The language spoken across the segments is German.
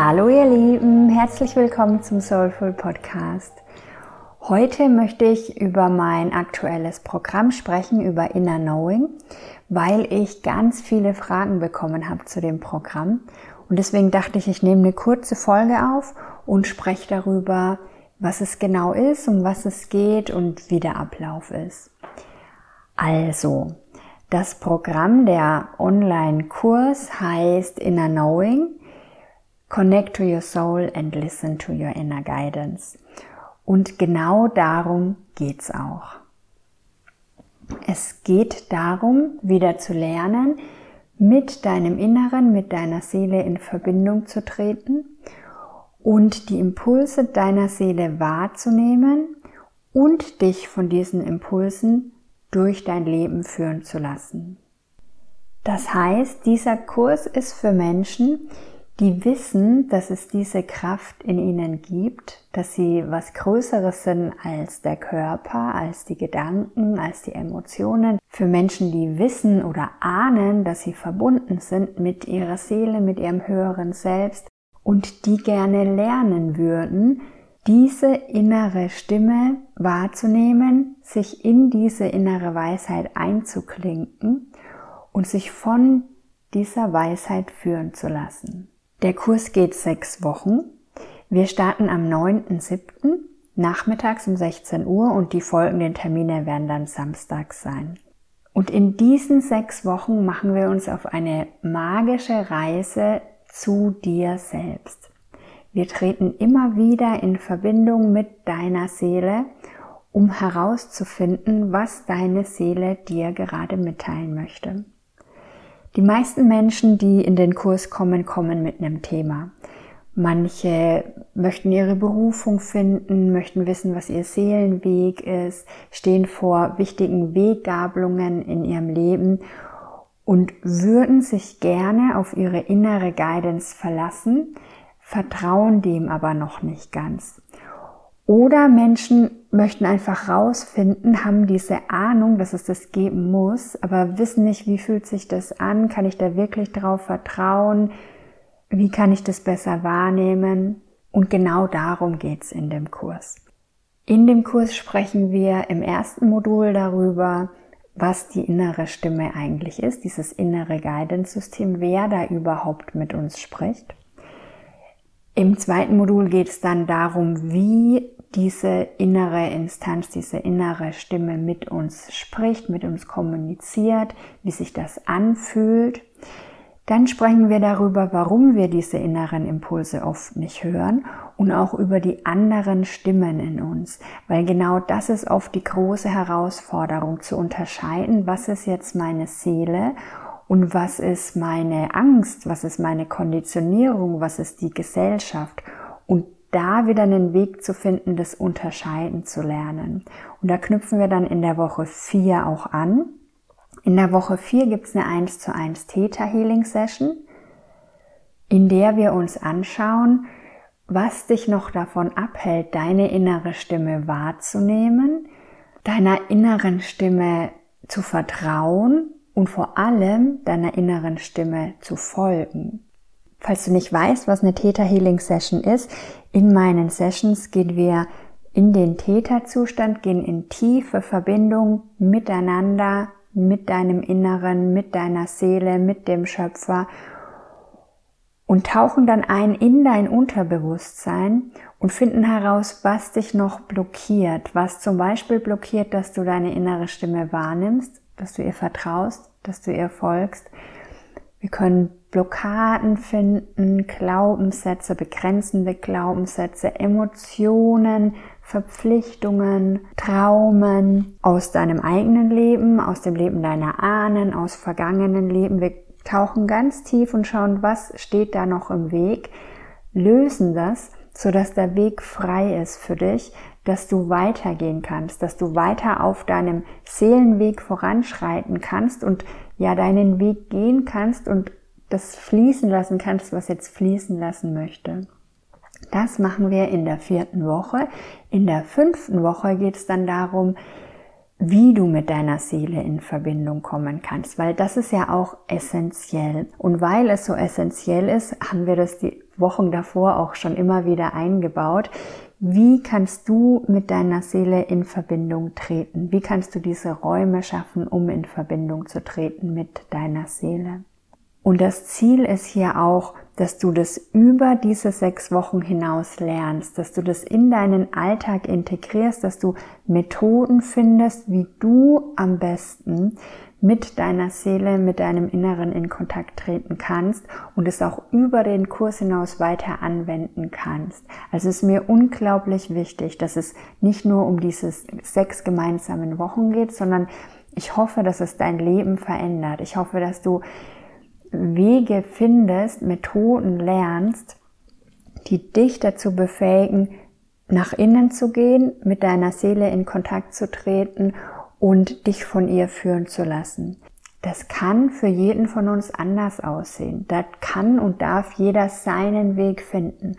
Hallo ihr Lieben, herzlich willkommen zum Soulful Podcast. Heute möchte ich über mein aktuelles Programm sprechen, über Inner Knowing, weil ich ganz viele Fragen bekommen habe zu dem Programm. Und deswegen dachte ich, ich nehme eine kurze Folge auf und spreche darüber, was es genau ist, um was es geht und wie der Ablauf ist. Also, das Programm, der Online-Kurs heißt Inner Knowing Connect to your soul and listen to your inner guidance. Und genau darum geht's auch. Es geht darum, wieder zu lernen, mit deinem Inneren, mit deiner Seele in Verbindung zu treten und die Impulse deiner Seele wahrzunehmen und dich von diesen Impulsen durch dein Leben führen zu lassen. Das heißt, dieser Kurs ist für Menschen, die wissen, dass es diese Kraft in ihnen gibt, dass sie was Größeres sind als der Körper, als die Gedanken, als die Emotionen. Für Menschen, die wissen oder ahnen, dass sie verbunden sind mit ihrer Seele, mit ihrem höheren Selbst und die gerne lernen würden, diese innere Stimme wahrzunehmen, sich in diese innere Weisheit einzuklinken und sich von dieser Weisheit führen zu lassen. Der Kurs geht sechs Wochen. Wir starten am 9.7. nachmittags um 16 Uhr und die folgenden Termine werden dann samstags sein. Und in diesen sechs Wochen machen wir uns auf eine magische Reise zu dir selbst. Wir treten immer wieder in Verbindung mit deiner Seele, um herauszufinden, was deine Seele dir gerade mitteilen möchte. Die meisten Menschen, die in den Kurs kommen, kommen mit einem Thema. Manche möchten ihre Berufung finden, möchten wissen, was ihr Seelenweg ist, stehen vor wichtigen Weggabelungen in ihrem Leben und würden sich gerne auf ihre innere Guidance verlassen, vertrauen dem aber noch nicht ganz. Oder Menschen möchten einfach rausfinden, haben diese Ahnung, dass es das geben muss, aber wissen nicht, wie fühlt sich das an, kann ich da wirklich drauf vertrauen, wie kann ich das besser wahrnehmen. Und genau darum geht's in dem Kurs. In dem Kurs sprechen wir im ersten Modul darüber, was die innere Stimme eigentlich ist, dieses innere Guidance-System, wer da überhaupt mit uns spricht. Im zweiten Modul geht es dann darum, wie diese innere Instanz, diese innere Stimme mit uns spricht, mit uns kommuniziert, wie sich das anfühlt. Dann sprechen wir darüber, warum wir diese inneren Impulse oft nicht hören und auch über die anderen Stimmen in uns, weil genau das ist oft die große Herausforderung zu unterscheiden, was ist jetzt meine Seele und was ist meine Angst, was ist meine Konditionierung, was ist die Gesellschaft und da wieder einen Weg zu finden, das Unterscheiden zu lernen. Und da knüpfen wir dann in der Woche 4 auch an. In der Woche 4 gibt es eine 1 zu 1 Theta Healing Session, in der wir uns anschauen, was dich noch davon abhält, deine innere Stimme wahrzunehmen, deiner inneren Stimme zu vertrauen und vor allem deiner inneren Stimme zu folgen. Falls du nicht weißt, was eine Theta Healing Session ist, in meinen Sessions gehen wir in den Theta-Zustand, gehen in tiefe Verbindung miteinander, mit deinem Inneren, mit deiner Seele, mit dem Schöpfer und tauchen dann ein in dein Unterbewusstsein und finden heraus, was dich noch blockiert, was zum Beispiel blockiert, dass du deine innere Stimme wahrnimmst, dass du ihr vertraust, dass du ihr folgst. Wir können Blockaden finden, Glaubenssätze, begrenzende Glaubenssätze, Emotionen, Verpflichtungen, Traumen aus deinem eigenen Leben, aus dem Leben deiner Ahnen, aus vergangenen Leben. Wir tauchen ganz tief und schauen, was steht da noch im Weg, lösen das, sodass der Weg frei ist für dich, dass du weitergehen kannst, dass du weiter auf deinem Seelenweg voranschreiten kannst und ja deinen Weg gehen kannst und das fließen lassen kannst, was jetzt fließen lassen möchte. Das machen wir in der vierten Woche. In der fünften Woche geht es dann darum, wie du mit deiner Seele in Verbindung kommen kannst, weil das ist ja auch essentiell. Und weil es so essentiell ist, haben wir das die Wochen davor auch schon immer wieder eingebaut. Wie kannst du mit deiner Seele in Verbindung treten? Wie kannst du diese Räume schaffen, um in Verbindung zu treten mit deiner Seele? Und das Ziel ist hier auch, dass du das über diese sechs Wochen hinaus lernst, dass du das in deinen Alltag integrierst, dass du Methoden findest, wie du am besten mit deiner Seele, mit deinem Inneren in Kontakt treten kannst und es auch über den Kurs hinaus weiter anwenden kannst. Also es ist mir unglaublich wichtig, dass es nicht nur um diese sechs gemeinsamen Wochen geht, sondern ich hoffe, dass es dein Leben verändert. Ich hoffe, dass du Wege findest, Methoden lernst, die dich dazu befähigen, nach innen zu gehen, mit deiner Seele in Kontakt zu treten und dich von ihr führen zu lassen. Das kann für jeden von uns anders aussehen. Da kann und darf jeder seinen Weg finden.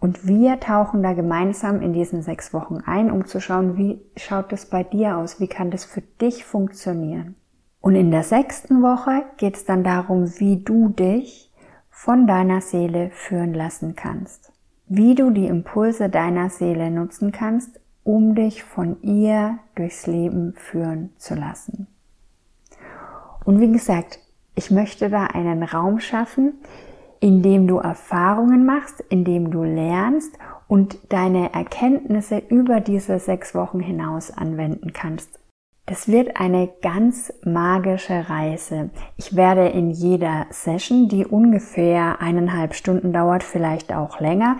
Und wir tauchen da gemeinsam in diesen sechs Wochen ein, um zu schauen, wie schaut das bei dir aus? Wie kann das für dich funktionieren? Und in der sechsten Woche geht es dann darum, wie du dich von deiner Seele führen lassen kannst. Wie du die Impulse deiner Seele nutzen kannst, um dich von ihr durchs Leben führen zu lassen. Und wie gesagt, ich möchte da einen Raum schaffen, in dem du Erfahrungen machst, in dem du lernst und deine Erkenntnisse über diese sechs Wochen hinaus anwenden kannst. Das wird eine ganz magische Reise. Ich werde in jeder Session, die ungefähr eineinhalb Stunden dauert, vielleicht auch länger,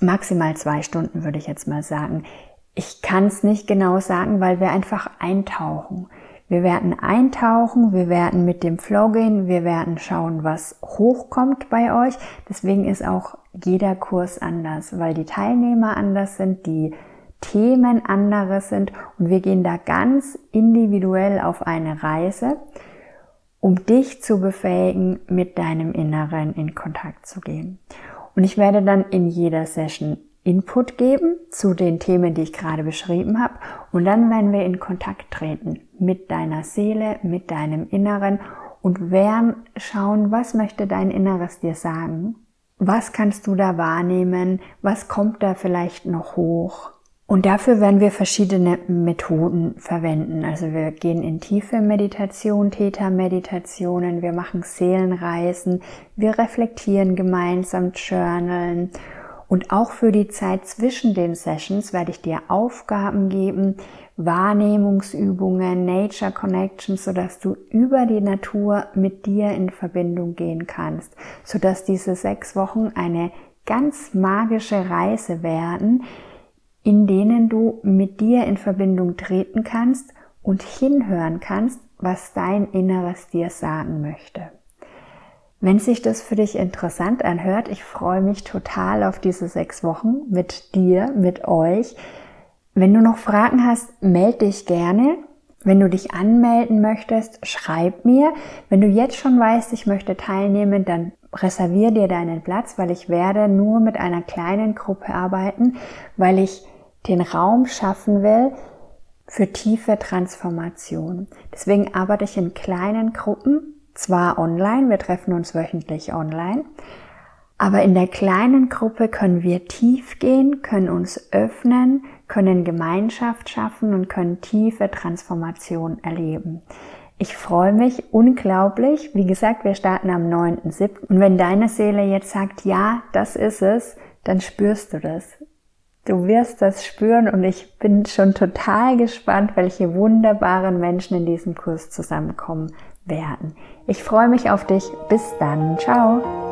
maximal zwei Stunden würde ich jetzt mal sagen. Ich kann es nicht genau sagen, weil wir einfach eintauchen. Wir werden eintauchen, wir werden mit dem Flow gehen, wir werden schauen, was hochkommt bei euch. Deswegen ist auch jeder Kurs anders, weil die Teilnehmer anders sind, die Themen andere sind und wir gehen da ganz individuell auf eine Reise, um dich zu befähigen, mit deinem Inneren in Kontakt zu gehen. Und ich werde dann in jeder Session Input geben zu den Themen, die ich gerade beschrieben habe. Und dann werden wir in Kontakt treten mit deiner Seele, mit deinem Inneren und werden schauen, was möchte dein Inneres dir sagen? Was kannst du da wahrnehmen? Was kommt da vielleicht noch hoch? Und dafür werden wir verschiedene Methoden verwenden. Also wir gehen in tiefe Meditation, Theta-Meditationen, wir machen Seelenreisen, wir reflektieren gemeinsam, journalen. Und auch für die Zeit zwischen den Sessions werde ich dir Aufgaben geben, Wahrnehmungsübungen, Nature Connections, sodass du über die Natur mit dir in Verbindung gehen kannst, sodass diese sechs Wochen eine ganz magische Reise werden, in denen du mit dir in Verbindung treten kannst und hinhören kannst, was dein Inneres dir sagen möchte. Wenn sich das für dich interessant anhört, ich freue mich total auf diese sechs Wochen mit dir, mit euch. Wenn du noch Fragen hast, melde dich gerne. Wenn du dich anmelden möchtest, schreib mir. Wenn du jetzt schon weißt, ich möchte teilnehmen, dann reservier dir deinen Platz, weil ich werde nur mit einer kleinen Gruppe arbeiten, weil ich den Raum schaffen will für tiefe Transformation. Deswegen arbeite ich in kleinen Gruppen, zwar online, wir treffen uns wöchentlich online, aber in der kleinen Gruppe können wir tief gehen, können uns öffnen, können Gemeinschaft schaffen und können tiefe Transformation erleben. Ich freue mich unglaublich. Wie gesagt, wir starten am 9.7. Und wenn deine Seele jetzt sagt, ja, das ist es, dann spürst du das. Du wirst das spüren und ich bin schon total gespannt, welche wunderbaren Menschen in diesem Kurs zusammenkommen werden. Ich freue mich auf dich. Bis dann. Ciao.